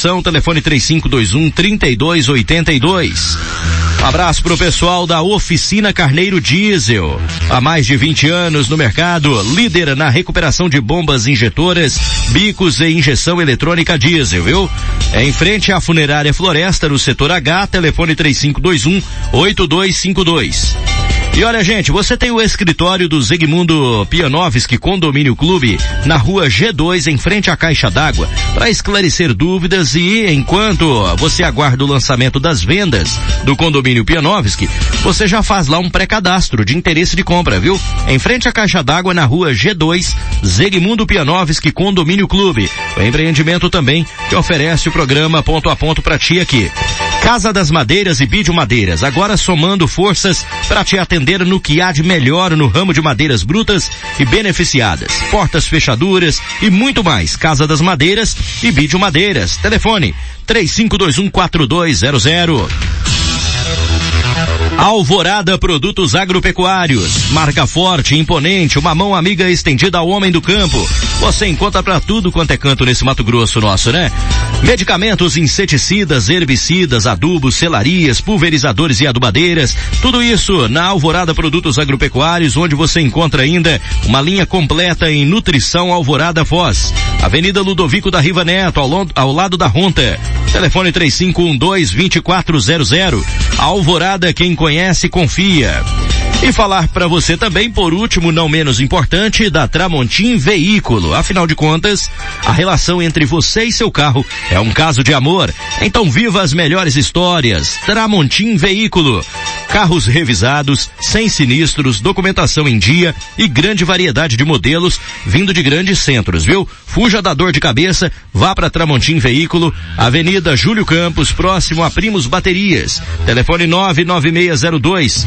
opção, telefone 3521 3282. Um abraço pro pessoal da Oficina Carneiro Diesel. Há mais de 20 anos no mercado, líder na recuperação de bombas injetoras, bicos e injeção eletrônica diesel, viu? É em frente à funerária Floresta, no setor H, telefone 3521 8252. E olha, gente, você tem o escritório do Zegmundo Pianovski Condomínio Clube na rua G2, em frente à Caixa d'Água, para esclarecer dúvidas e enquanto você aguarda o lançamento das vendas do condomínio Pianovski, você já faz lá um pré-cadastro de interesse de compra, viu? Em frente à Caixa d'Água na rua G2, Zegmundo Pianovski Condomínio Clube. O empreendimento também que oferece o programa ponto a ponto para ti aqui. Casa das Madeiras e Vídeo Madeiras, agora somando forças para te atender no que há de melhor no ramo de madeiras brutas e beneficiadas. Portas, fechaduras e muito mais. Casa das Madeiras e Vídeo Madeiras. Telefone 35214200. Alvorada Produtos Agropecuários. Marca forte, imponente, uma mão amiga estendida ao homem do campo. Você encontra para tudo quanto é canto nesse Mato Grosso nosso, né? Medicamentos, inseticidas, herbicidas, adubos, selarias, pulverizadores e adubadeiras. Tudo isso na Alvorada Produtos Agropecuários, onde você encontra ainda uma linha completa em nutrição Alvorada Foz. Avenida Ludovico da Riva Neto, ao, ao lado da Ronta. Telefone 3512-2400. Alvorada, quem conhece, confia. E falar para você também, por último, não menos importante, da Tramontim Veículo. Afinal de contas, a relação entre você e seu carro é um caso de amor. Então viva as melhores histórias. Tramontim Veículo. Carros revisados, sem sinistros, documentação em dia e grande variedade de modelos vindo de grandes centros, viu? Fuja da dor de cabeça, vá para Tramontim Veículo, Avenida Júlio Campos, próximo a Primos Baterias. Telefone 99602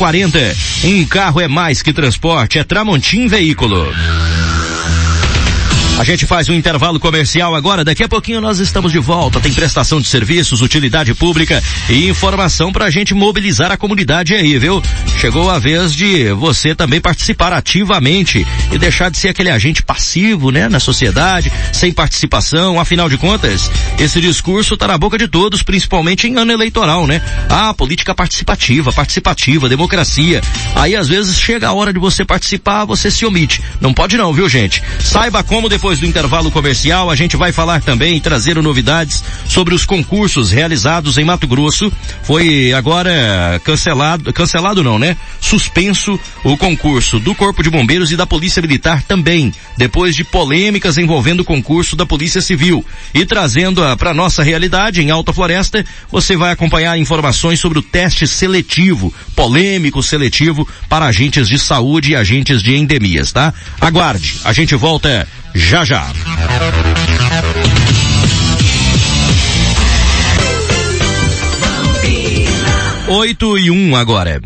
6740. Um carro é mais que transporte, é Tramontim Veículo. A gente faz um intervalo comercial agora, daqui a pouquinho nós estamos de volta. Tem prestação de serviços, utilidade pública e informação para a gente mobilizar a comunidade aí, viu? Chegou a vez de você também participar ativamente e deixar de ser aquele agente passivo, né, na sociedade, sem participação. Afinal de contas, esse discurso tá na boca de todos, principalmente em ano eleitoral, né? Ah, política participativa, participativa, democracia. Aí às vezes chega a hora de você participar, você se omite. Não pode não, viu gente? Saiba como depois depois do intervalo comercial, a gente vai falar também e trazer novidades sobre os concursos realizados em Mato Grosso. Foi agora cancelado, cancelado não, né? Suspenso o concurso do Corpo de Bombeiros e da Polícia Militar também, depois de polêmicas envolvendo o concurso da Polícia Civil. E trazendo para nossa realidade em Alta Floresta, você vai acompanhar informações sobre o teste seletivo, polêmico seletivo para agentes de saúde e agentes de endemias, tá? Aguarde, a gente volta já já. Oito e um agora.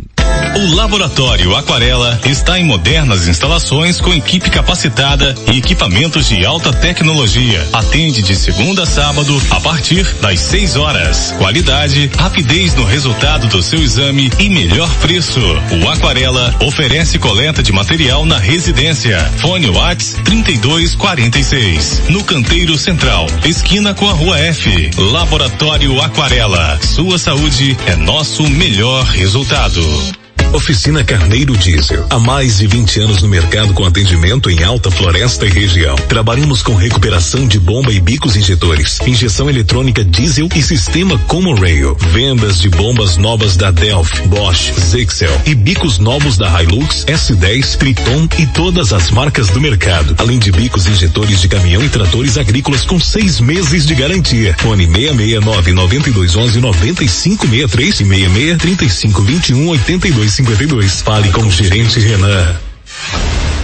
O Laboratório Aquarela está em modernas instalações com equipe capacitada e equipamentos de alta tecnologia. Atende de segunda a sábado a partir das 6 horas. Qualidade, rapidez no resultado do seu exame e melhor preço. O Aquarela oferece coleta de material na residência. Fone Whats 3246. No Canteiro Central, esquina com a Rua F. Laboratório Aquarela. Sua saúde é nosso melhor resultado. Oficina Carneiro Diesel. Há mais de 20 anos no mercado com atendimento em alta floresta e região. Trabalhamos com recuperação de bomba e bicos injetores, injeção eletrônica diesel e sistema Common Rail. Vendas de bombas novas da Delphi, Bosch, Zexel e bicos novos da Hilux, S10, Triton e todas as marcas do mercado. Além de bicos injetores de caminhão e tratores agrícolas com seis meses de garantia. Fone 669 9211 9563 e 66 3521 82 52. Fale com o gerente Renan.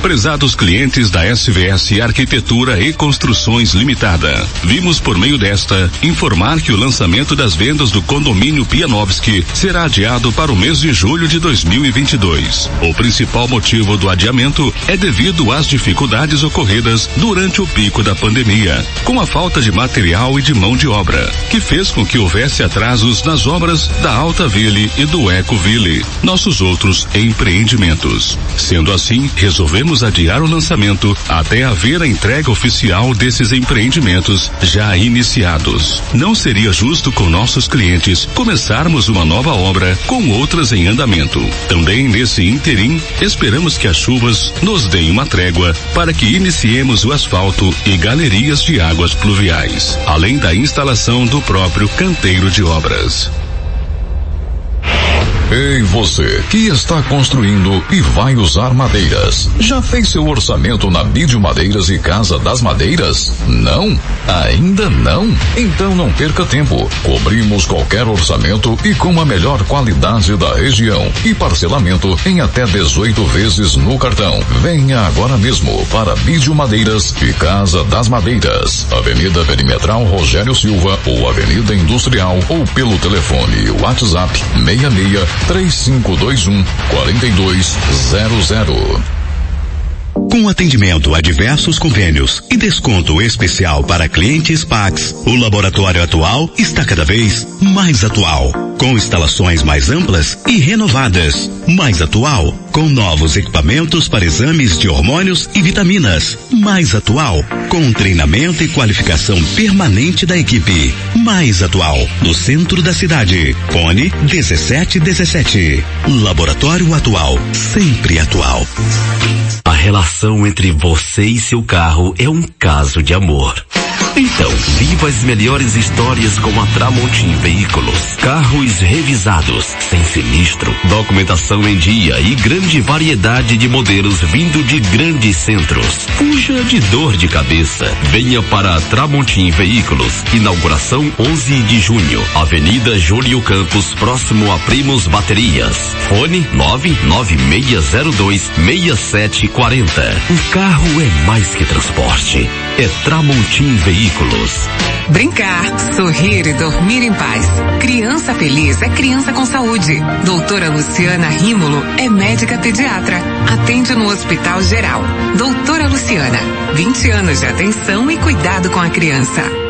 Prezados clientes da SVS Arquitetura e Construções Limitada, vimos por meio desta informar que o lançamento das vendas do condomínio Pianovski será adiado para o mês de julho de 2022. O principal motivo do adiamento é devido às dificuldades ocorridas durante o pico da pandemia, com a falta de material e de mão de obra, que fez com que houvesse atrasos nas obras da Alta Ville e do Eco Ville, nossos outros empreendimentos. Sendo assim, resolvemos podemos adiar o lançamento até haver a entrega oficial desses empreendimentos já iniciados. Não seria justo com nossos clientes começarmos uma nova obra com outras em andamento. Também nesse interim, esperamos que as chuvas nos deem uma trégua para que iniciemos o asfalto e galerias de águas pluviais, além da instalação do próprio canteiro de obras. Ei, você que está construindo e vai usar madeiras. Já fez seu orçamento na Bidio Madeiras e Casa das Madeiras? Não? Ainda não? Então não perca tempo. Cobrimos qualquer orçamento e com a melhor qualidade da região e parcelamento em até 18 vezes no cartão. Venha agora mesmo para Bidio Madeiras e Casa das Madeiras. Avenida Perimetral Rogério Silva ou Avenida Industrial ou pelo telefone WhatsApp 66 3521 4200. Com atendimento a diversos convênios e desconto especial para clientes Pax, o laboratório atual está cada vez mais atual, com instalações mais amplas e renovadas. Mais atual, com novos equipamentos para exames de hormônios e vitaminas. Mais atual, com treinamento e qualificação permanente da equipe. Mais atual, no centro da cidade. Fone 1717. Laboratório Atual, sempre atual. A relação entre você e seu carro é um caso de amor. Então, viva as melhores histórias com a Tramontim Veículos. Carros revisados, sem sinistro, documentação em dia e grande variedade de modelos vindo de grandes centros. Fuja de dor de cabeça. Venha para a Tramontim Veículos. Inauguração 11 de junho. Avenida Júlio Campos, próximo a Primos Baterias. Fone 99602 6740. O carro é mais que transporte. É Tramontim Veículos. Brincar, sorrir e dormir em paz. Criança feliz é criança com saúde. Doutora Luciana Rímulo é médica pediatra. Atende no Hospital Geral. Doutora Luciana, 20 anos de atenção e cuidado com a criança.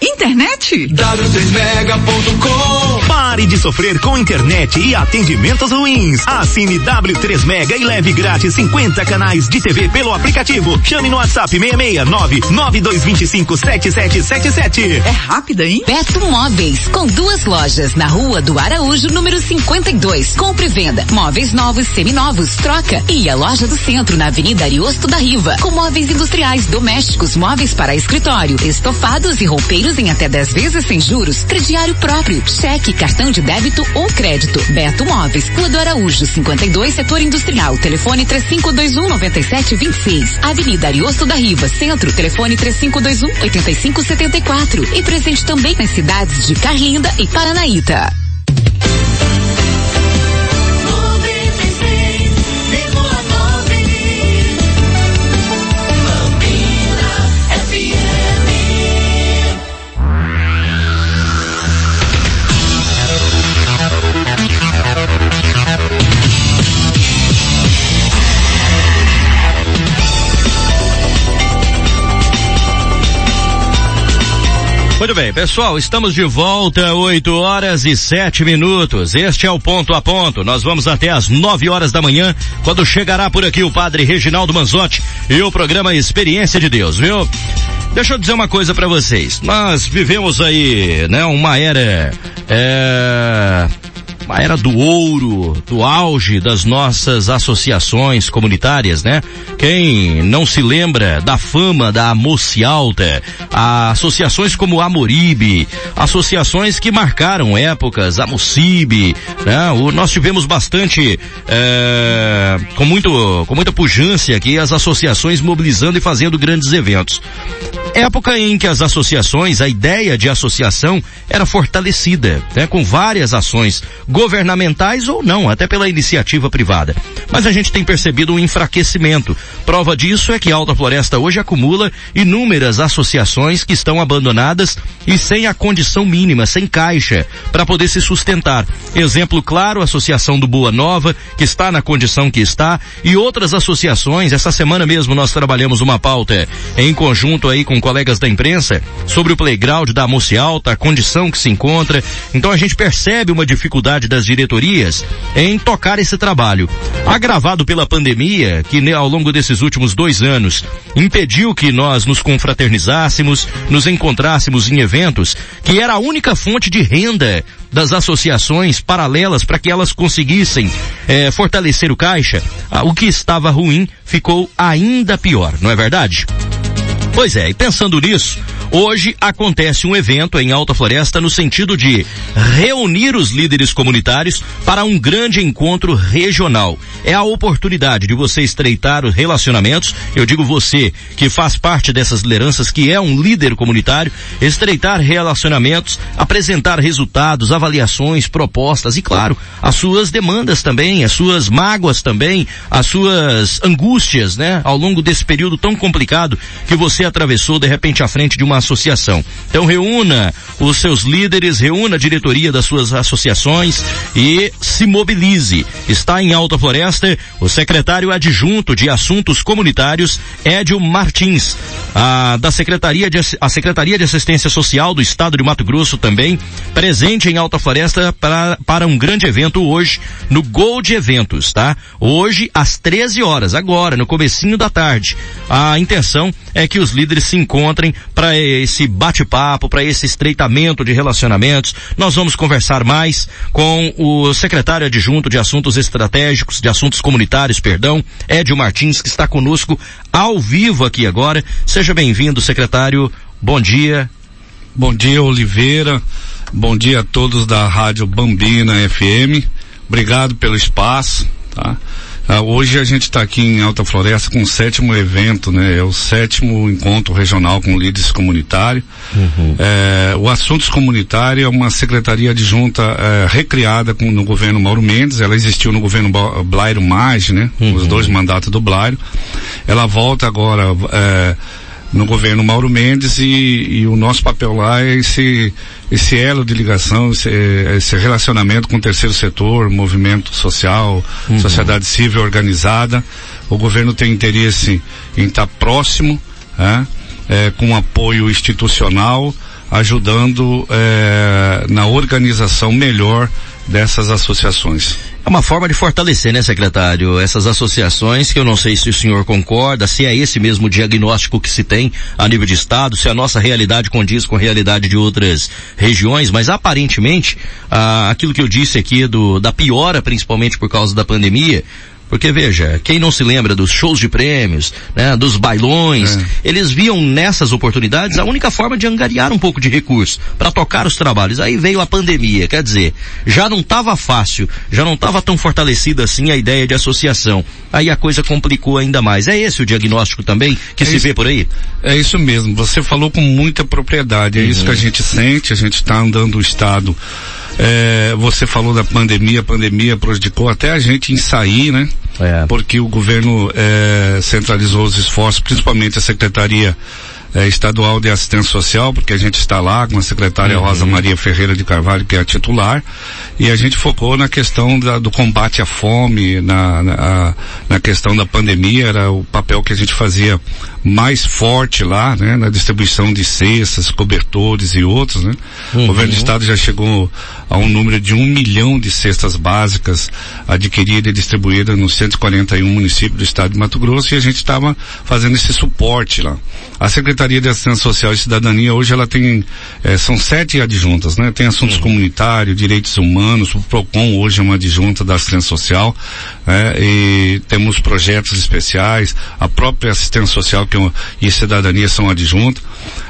Internet? W3mega.com Pare de sofrer com internet e atendimentos ruins. Assine W3 Mega e leve grátis 50 canais de TV pelo aplicativo. Chame no WhatsApp 669 9225 7777. É rápida, hein? Beto Móveis, com duas lojas na rua do Araújo, número 52. Compre e venda. Móveis novos, seminovos, troca. E a loja do centro na Avenida Ariosto da Riva, com móveis industriais, domésticos, móveis para escritório, estofados e roupeiros em até 10 vezes sem juros, crediário próprio, cheque, cartão de débito ou crédito. Beto Móveis, Rua Araújo, 52, setor industrial, telefone 3521 9726. Avenida Ariosto da Riva, centro, telefone 3521 8574. E presente também nas cidades de Carlinda e Paranaíta. Bem, pessoal, estamos de volta, 8 horas e 7 minutos. Este é o ponto a ponto. Nós vamos até às 9 horas da manhã, quando chegará por aqui o padre Reginaldo Manzotti e o programa Experiência de Deus, viu? Deixa eu dizer uma coisa para vocês. Nós vivemos aí, né, uma era é, uma era do ouro, do auge das nossas associações comunitárias, né? Quem não se lembra da fama da Moci Alta, associações como a Moribe, associações que marcaram épocas, a Mocibe, né? O, nós tivemos bastante, é, com muito, com muita pujança aqui as associações mobilizando e fazendo grandes eventos. Época em que as associações, a ideia de associação era fortalecida, né, com várias ações governamentais ou não, até pela iniciativa privada. Mas a gente tem percebido um enfraquecimento. Prova disso é que Alta Floresta hoje acumula inúmeras associações que estão abandonadas e sem a condição mínima, sem caixa, para poder se sustentar. Exemplo claro, a Associação do Boa Nova, que está na condição que está, e outras associações. Essa semana mesmo nós trabalhamos uma pauta em conjunto aí com colegas da imprensa sobre o playground da Moce Alta, a condição que se encontra. Então a gente percebe uma dificuldade das diretorias em tocar esse trabalho. Agravado pela pandemia, que né, ao longo desses últimos dois anos impediu que nós nos confraternizássemos, nos encontrássemos em eventos, que era a única fonte de renda das associações paralelas para que elas conseguissem é, fortalecer o caixa, ah, o que estava ruim ficou ainda pior, não é verdade? Pois é, e pensando nisso, hoje acontece um evento em Alta Floresta no sentido de reunir os líderes comunitários para um grande encontro regional. É a oportunidade de você estreitar os relacionamentos, eu digo você que faz parte dessas lideranças, que é um líder comunitário, estreitar relacionamentos, apresentar resultados, avaliações, propostas e claro, as suas demandas também, as suas mágoas também, as suas angústias, né, ao longo desse período tão complicado que você atravessou de repente à frente de uma associação. Então reúna os seus líderes, reúna a diretoria das suas associações e se mobilize. Está em Alta Floresta o secretário adjunto de Assuntos Comunitários, Édio Martins, a, da Secretaria de, a Secretaria de Assistência Social do Estado de Mato Grosso também, presente em Alta Floresta para, para um grande evento hoje no Gold Eventos, tá? Hoje às 13 horas, agora, no comecinho da tarde. A intenção é que os líderes se encontrem para esse bate-papo, para esse estreitamento de relacionamentos. Nós vamos conversar mais com o secretário adjunto de Assuntos Estratégicos, de Assuntos Comunitários, perdão, Edio Martins, que está conosco ao vivo aqui agora. Seja bem-vindo, secretário. Bom dia. Bom dia, Oliveira. Bom dia a todos da Rádio Bambina FM. Obrigado pelo espaço, tá? Ah, hoje a gente está aqui em Alta Floresta com o sétimo evento, né? É o sétimo encontro regional com líderes comunitários. Uhum. É, o Assuntos Comunitários é uma secretaria adjunta é, recriada com, no governo Mauro Mendes. Ela existiu no governo Blairo Maggi, né? Uhum. Os dois mandatos do Blairo. Ela volta agora é, no governo Mauro Mendes e, e, o nosso papel lá é esse esse elo de ligação, esse, esse relacionamento com o terceiro setor, movimento social, uhum. sociedade civil organizada. O governo tem interesse em estar próximo, é, é, com apoio institucional, ajudando é, na organização melhor dessas associações. É uma forma de fortalecer, né, secretário, essas associações que eu não sei se o senhor concorda, se é esse mesmo diagnóstico que se tem a nível de estado, se a nossa realidade condiz com a realidade de outras regiões, mas aparentemente, ah, aquilo que eu disse aqui do, da piora, principalmente por causa da pandemia, porque veja, quem não se lembra dos shows de prêmios, né, dos bailões, é. eles viam nessas oportunidades a única forma de angariar um pouco de recurso para tocar os trabalhos. Aí veio a pandemia, quer dizer, já não estava fácil, já não estava tão fortalecida assim a ideia de associação. Aí a coisa complicou ainda mais. É esse o diagnóstico também que é se isso, vê por aí? É isso mesmo. Você falou com muita propriedade. É uhum. isso que a gente sente. A gente está andando o estado é, você falou da pandemia, a pandemia prejudicou até a gente em sair, né? É. Porque o governo é, centralizou os esforços, principalmente a Secretaria é, estadual de assistência social, porque a gente está lá com a secretária uhum. Rosa Maria Ferreira de Carvalho, que é a titular, e a gente focou na questão da, do combate à fome, na, na, na, questão da pandemia, era o papel que a gente fazia mais forte lá, né, na distribuição de cestas, cobertores e outros, né. Uhum. O governo do estado já chegou a um número de um milhão de cestas básicas adquiridas e distribuídas nos 141 municípios do estado de Mato Grosso e a gente estava fazendo esse suporte lá. A Secretaria de Assistência Social e Cidadania hoje ela tem, é, são sete adjuntas, né? Tem assuntos uhum. comunitários, direitos humanos, o PROCON hoje é uma adjunta da assistência social, né? E temos projetos especiais, a própria assistência social que é, e cidadania são adjuntas.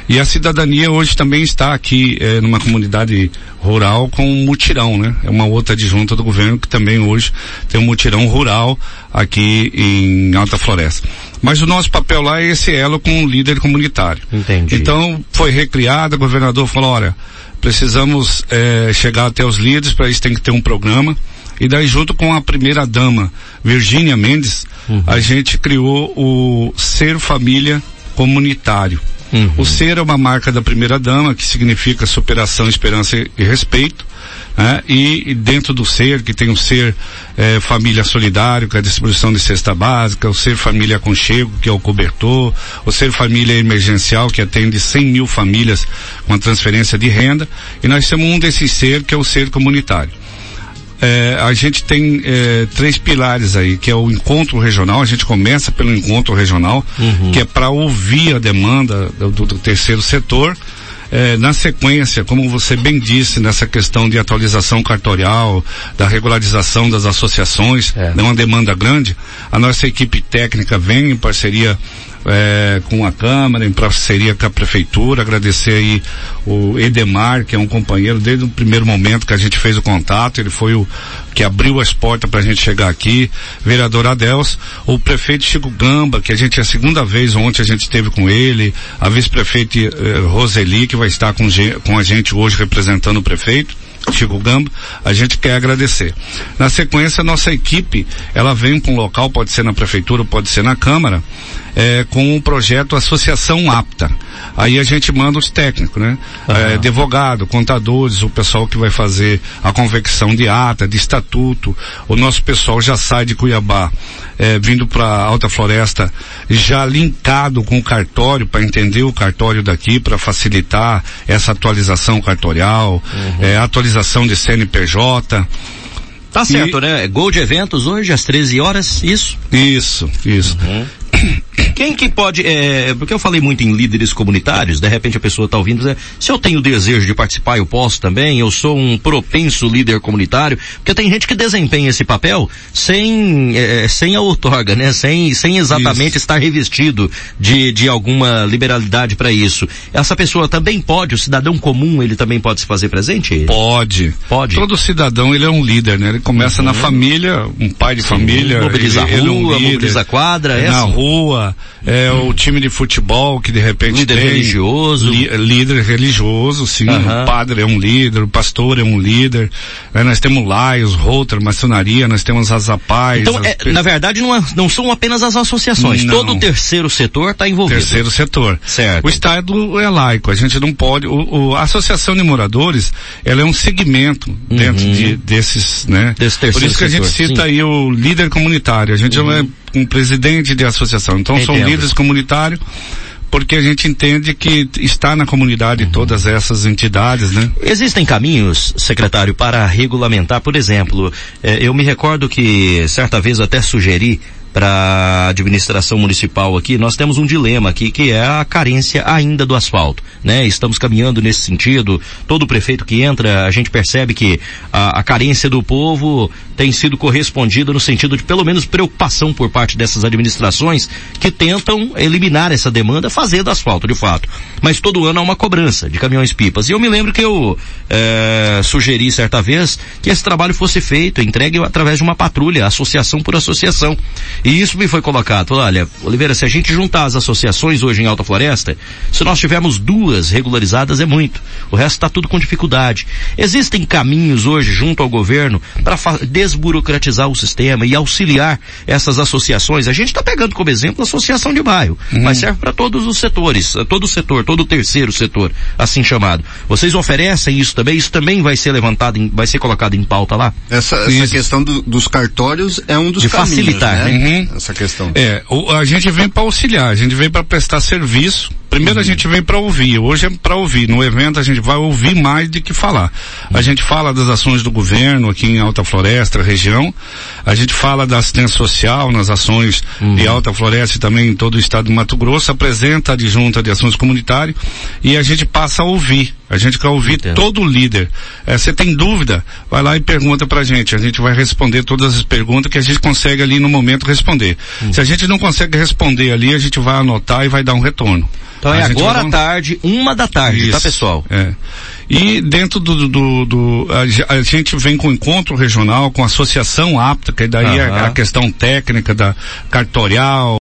E a cidadania hoje também está aqui é, numa comunidade rural com um mutirão, né? É uma outra adjunta do governo que também hoje tem um mutirão rural aqui em Alta Floresta. Mas o nosso papel lá é esse elo com o líder comunitário. Entendi. Então foi recriada, o governador falou, olha, precisamos é, chegar até os líderes, para isso tem que ter um programa. E daí junto com a primeira dama, Virgínia Mendes, uhum. a gente criou o Ser Família Comunitário. Uhum. O ser é uma marca da primeira dama, que significa superação, esperança e respeito. Né? E, e, dentro do ser, que tem o ser é, família solidário, que é a distribuição de cesta básica, o ser família aconchego, que é o cobertor, o ser família emergencial, que atende 100 mil famílias com a transferência de renda, e nós temos um desses ser, que é o ser comunitário é, a gente tem é, três pilares aí, que é o encontro regional, a gente começa pelo encontro regional, uhum. que é para ouvir a demanda do, do terceiro setor, é, na sequência, como você bem disse, nessa questão de atualização cartorial, da regularização das associações, é. uma demanda grande, a nossa equipe técnica vem em parceria é, com a Câmara, em parceria com a Prefeitura, agradecer aí o Edemar, que é um companheiro desde o primeiro momento que a gente fez o contato, ele foi o que abriu as portas para a gente chegar aqui, vereador Adels, o prefeito Chico Gamba, que a gente é a segunda vez ontem a gente esteve com ele, a vice-prefeita eh, Roseli, que vai estar com, com a gente hoje representando o prefeito, Chico Gamba, a gente quer agradecer. Na sequência, nossa equipe, ela vem para um local, pode ser na prefeitura, pode ser na Câmara, é, com o projeto Associação Apta. Aí a gente manda os técnicos, né? Uhum. É, advogado, contadores, o pessoal que vai fazer a convecção de ata, de estatuto. O nosso pessoal já sai de Cuiabá, é, vindo para Alta Floresta, já linkado com o cartório para entender o cartório daqui, para facilitar essa atualização cartorial, uhum. é, atualização de CNPJ. Tá certo, e... né? Gol de eventos hoje às 13 horas, isso? Isso, isso. Uhum. Quem que pode, é, porque eu falei muito em líderes comunitários, de repente a pessoa está ouvindo se eu tenho desejo de participar, eu posso também, eu sou um propenso líder comunitário, porque tem gente que desempenha esse papel sem, é, sem a outorga, né? Sem, sem exatamente isso. estar revestido de, de alguma liberalidade para isso. Essa pessoa também pode, o cidadão comum, ele também pode se fazer presente? Pode. Pode. Todo cidadão, ele é um líder, né? Ele começa uhum. na família, um pai de Sim, família. Mobiliza ele, a rua, ele é um mobiliza a quadra, é na assim. rua, é o time de futebol que de repente líder tem, religioso, li, líder religioso, sim, uhum. o padre é um líder, o pastor é um líder, é, nós temos laios, Router, maçonaria, nós temos as apais. Então, é, na verdade, não, é, não são apenas as associações, não. todo o terceiro setor está envolvido. Terceiro setor. Certo. O Estado é laico, a gente não pode, o, o a Associação de Moradores, ela é um segmento uhum. dentro de, desses, né? Desse Por isso que a gente cita sim. aí o líder comunitário, a gente uhum. não é um presidente de associação. Então Entendo. são líderes comunitários porque a gente entende que está na comunidade uhum. todas essas entidades, né? Existem caminhos, secretário, para regulamentar, por exemplo, eh, eu me recordo que certa vez até sugeri para a administração municipal aqui, nós temos um dilema aqui que é a carência ainda do asfalto, né? Estamos caminhando nesse sentido. Todo prefeito que entra, a gente percebe que a, a carência do povo tem sido correspondida no sentido de pelo menos preocupação por parte dessas administrações que tentam eliminar essa demanda fazendo asfalto de fato. Mas todo ano há uma cobrança de caminhões pipas. E eu me lembro que eu é, sugeri certa vez que esse trabalho fosse feito, entregue através de uma patrulha, associação por associação. E isso me foi colocado. Olha, Oliveira, se a gente juntar as associações hoje em Alta Floresta, se nós tivermos duas regularizadas é muito. O resto está tudo com dificuldade. Existem caminhos hoje junto ao governo para desburocratizar o sistema e auxiliar essas associações. A gente está pegando como exemplo a associação de bairro, uhum. mas serve para todos os setores, todo o setor, todo o terceiro setor, assim chamado. Vocês oferecem isso também? Isso também vai ser levantado, em, vai ser colocado em pauta lá? Essa, essa questão do, dos cartórios é um dos de caminhos, facilitar, né? né? Uhum. Essa questão. É, o, a gente vem para auxiliar, a gente vem para prestar serviço. Primeiro uhum. a gente vem para ouvir, hoje é para ouvir. No evento a gente vai ouvir mais do que falar. A gente fala das ações do governo aqui em Alta Floresta, região. A gente fala da assistência social nas ações uhum. de Alta Floresta e também em todo o estado do Mato Grosso, apresenta a adjunta de ações comunitárias e a gente passa a ouvir. A gente quer ouvir Entendo. todo líder. É, você tem dúvida? Vai lá e pergunta pra gente. A gente vai responder todas as perguntas que a gente consegue ali no momento responder. Hum. Se a gente não consegue responder ali, a gente vai anotar e vai dar um retorno. Então é agora à tarde, uma da tarde, tá, Isso, tá pessoal? É. E dentro do, do, do a, a, gente vem com encontro regional, com associação apta, que daí uhum. é a questão técnica da cartorial,